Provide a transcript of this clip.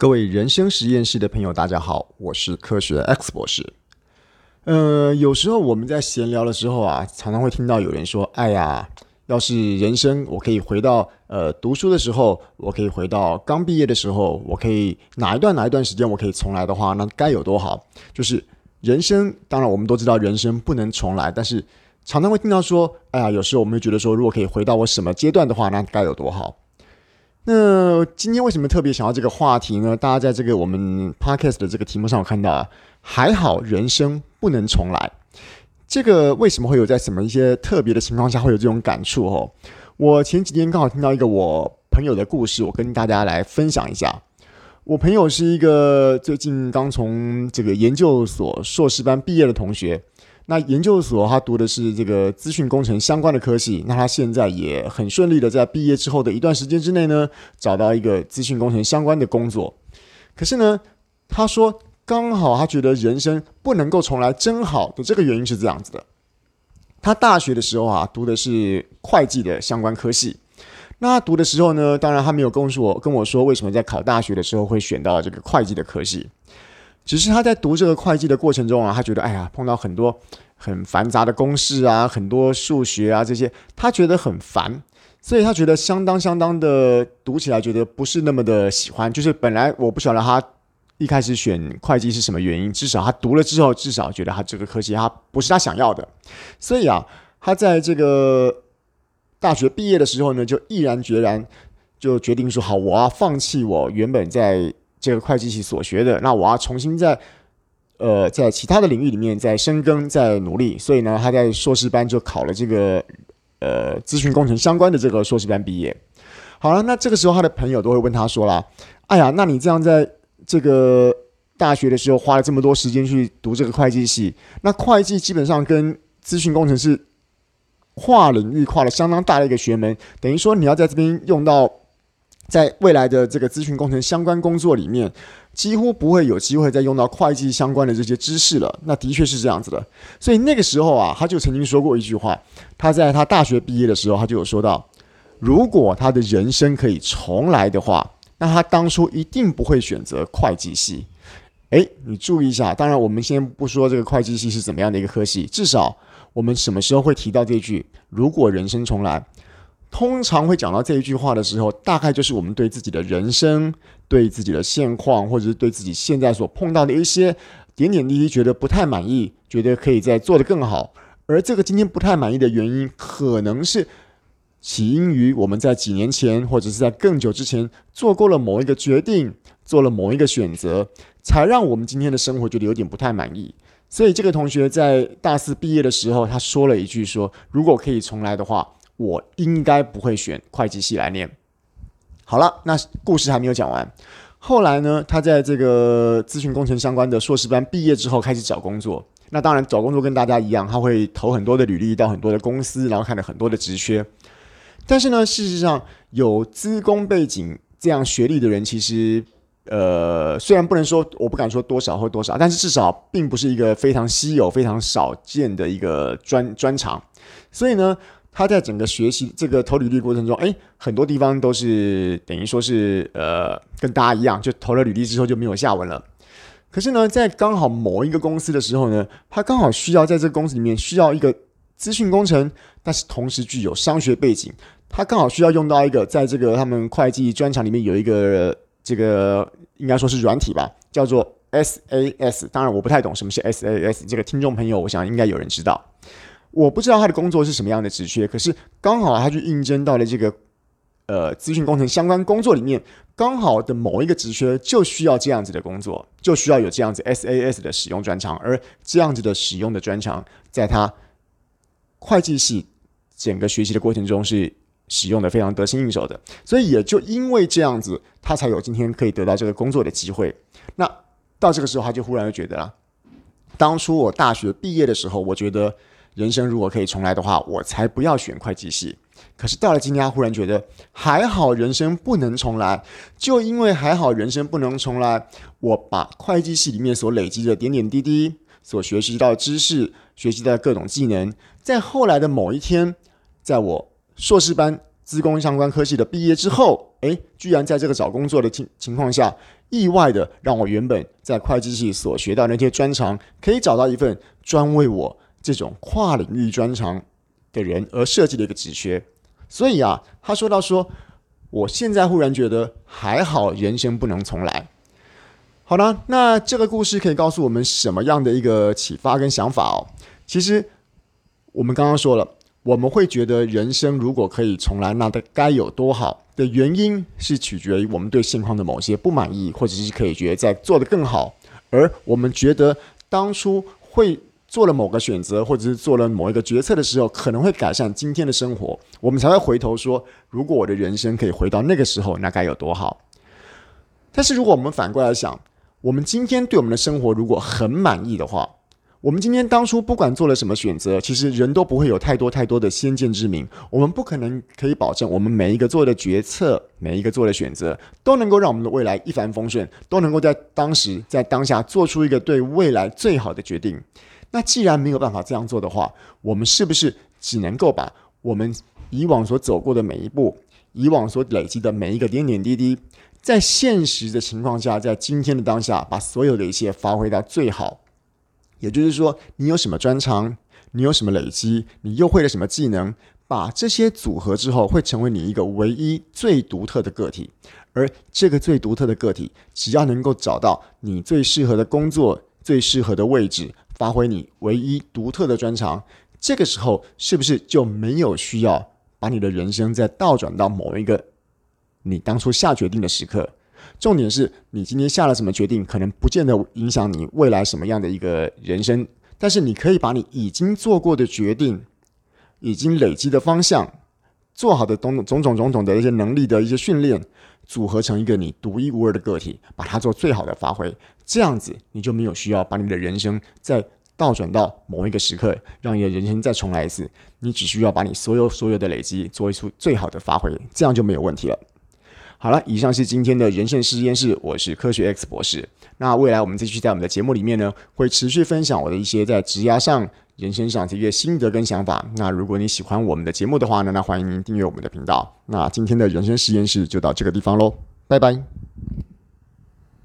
各位人生实验室的朋友，大家好，我是科学 X 博士。呃，有时候我们在闲聊的时候啊，常常会听到有人说：“哎呀，要是人生我可以回到呃读书的时候，我可以回到刚毕业的时候，我可以哪一段哪一段时间我可以重来的话，那该有多好。”就是人生，当然我们都知道人生不能重来，但是常常会听到说：“哎呀，有时候我们会觉得说，如果可以回到我什么阶段的话，那该有多好。”今天为什么特别想要这个话题呢？大家在这个我们 podcast 的这个题目上，我看到啊，还好人生不能重来。这个为什么会有在什么一些特别的情况下会有这种感触？哦，我前几天刚好听到一个我朋友的故事，我跟大家来分享一下。我朋友是一个最近刚从这个研究所硕士班毕业的同学。那研究所他读的是这个资讯工程相关的科系，那他现在也很顺利的在毕业之后的一段时间之内呢，找到一个资讯工程相关的工作。可是呢，他说刚好他觉得人生不能够重来，真好的这个原因是这样子的。他大学的时候啊，读的是会计的相关科系。那他读的时候呢，当然他没有跟我跟我说为什么在考大学的时候会选到这个会计的科系。只是他在读这个会计的过程中啊，他觉得哎呀，碰到很多很繁杂的公式啊，很多数学啊这些，他觉得很烦，所以他觉得相当相当的读起来觉得不是那么的喜欢。就是本来我不晓得他一开始选会计是什么原因，至少他读了之后，至少觉得他这个科系他不是他想要的。所以啊，他在这个大学毕业的时候呢，就毅然决然就决定说好，我要放弃我原本在。这个会计系所学的，那我要重新在，呃，在其他的领域里面再深耕、再努力。所以呢，他在硕士班就考了这个，呃，咨询工程相关的这个硕士班毕业。好了，那这个时候他的朋友都会问他说啦：“哎呀，那你这样在这个大学的时候花了这么多时间去读这个会计系，那会计基本上跟咨询工程是跨领域、跨了相当大的一个学门，等于说你要在这边用到。”在未来的这个咨询工程相关工作里面，几乎不会有机会再用到会计相关的这些知识了。那的确是这样子的。所以那个时候啊，他就曾经说过一句话。他在他大学毕业的时候，他就有说到，如果他的人生可以重来的话，那他当初一定不会选择会计系。诶，你注意一下。当然，我们先不说这个会计系是怎么样的一个科系，至少我们什么时候会提到这句“如果人生重来”。通常会讲到这一句话的时候，大概就是我们对自己的人生、对自己的现况，或者是对自己现在所碰到的一些点点滴滴，觉得不太满意，觉得可以再做得更好。而这个今天不太满意的原因，可能是起因于我们在几年前，或者是在更久之前做过了某一个决定，做了某一个选择，才让我们今天的生活觉得有点不太满意。所以这个同学在大四毕业的时候，他说了一句说：“说如果可以重来的话。”我应该不会选会计系来念。好了，那故事还没有讲完。后来呢，他在这个咨询工程相关的硕士班毕业之后，开始找工作。那当然，找工作跟大家一样，他会投很多的履历到很多的公司，然后看了很多的职缺。但是呢，事实上有资工背景这样学历的人，其实呃，虽然不能说我不敢说多少或多少，但是至少并不是一个非常稀有、非常少见的一个专专长。所以呢。他在整个学习这个投履历过程中，哎，很多地方都是等于说是呃，跟大家一样，就投了履历之后就没有下文了。可是呢，在刚好某一个公司的时候呢，他刚好需要在这个公司里面需要一个资讯工程，但是同时具有商学背景，他刚好需要用到一个在这个他们会计专长里面有一个这个应该说是软体吧，叫做 SAS。当然我不太懂什么是 SAS，这个听众朋友我想应该有人知道。我不知道他的工作是什么样的职缺，可是刚好他去应征到了这个呃资讯工程相关工作里面，刚好的某一个职缺就需要这样子的工作，就需要有这样子 SAS 的使用专长，而这样子的使用的专长，在他会计系整个学习的过程中是使用的非常得心应手的，所以也就因为这样子，他才有今天可以得到这个工作的机会。那到这个时候，他就忽然就觉得了，当初我大学毕业的时候，我觉得。人生如果可以重来的话，我才不要选会计系。可是到了今天，忽然觉得还好，人生不能重来。就因为还好，人生不能重来，我把会计系里面所累积的点点滴滴、所学习到知识、学习到的各种技能，在后来的某一天，在我硕士班资工相关科系的毕业之后，诶，居然在这个找工作的情情况下，意外的让我原本在会计系所学到那些专长，可以找到一份专为我这种跨领域专长的人而设计的一个职缺。所以啊，他说到说，我现在忽然觉得还好，人生不能重来。好了，那这个故事可以告诉我们什么样的一个启发跟想法哦？其实我们刚刚说了，我们会觉得人生如果可以重来，那该有多好。的原因是取决于我们对现况的某些不满意，或者是可以觉得在做得更好。而我们觉得当初会做了某个选择，或者是做了某一个决策的时候，可能会改善今天的生活，我们才会回头说，如果我的人生可以回到那个时候，那该有多好。但是如果我们反过来想，我们今天对我们的生活如果很满意的话，我们今天当初不管做了什么选择，其实人都不会有太多太多的先见之明。我们不可能可以保证，我们每一个做的决策，每一个做的选择，都能够让我们的未来一帆风顺，都能够在当时在当下做出一个对未来最好的决定。那既然没有办法这样做的话，我们是不是只能够把我们以往所走过的每一步，以往所累积的每一个点点滴滴，在现实的情况下，在今天的当下，把所有的一切发挥到最好。也就是说，你有什么专长，你有什么累积，你又会了什么技能，把这些组合之后，会成为你一个唯一、最独特的个体。而这个最独特的个体，只要能够找到你最适合的工作、最适合的位置，发挥你唯一独特的专长，这个时候是不是就没有需要把你的人生再倒转到某一个？你当初下决定的时刻，重点是你今天下了什么决定，可能不见得影响你未来什么样的一个人生。但是你可以把你已经做过的决定，已经累积的方向，做好的种种种种种的一些能力的一些训练，组合成一个你独一无二的个体，把它做最好的发挥。这样子你就没有需要把你的人生再倒转到某一个时刻，让你的人生再重来一次。你只需要把你所有所有的累积做一出最好的发挥，这样就没有问题了。好了，以上是今天的人生实验室，我是科学 X 博士。那未来我们继续在我们的节目里面呢，会持续分享我的一些在职涯上、人生上这些心得跟想法。那如果你喜欢我们的节目的话呢，那欢迎您订阅我们的频道。那今天的人生实验室就到这个地方喽，拜拜。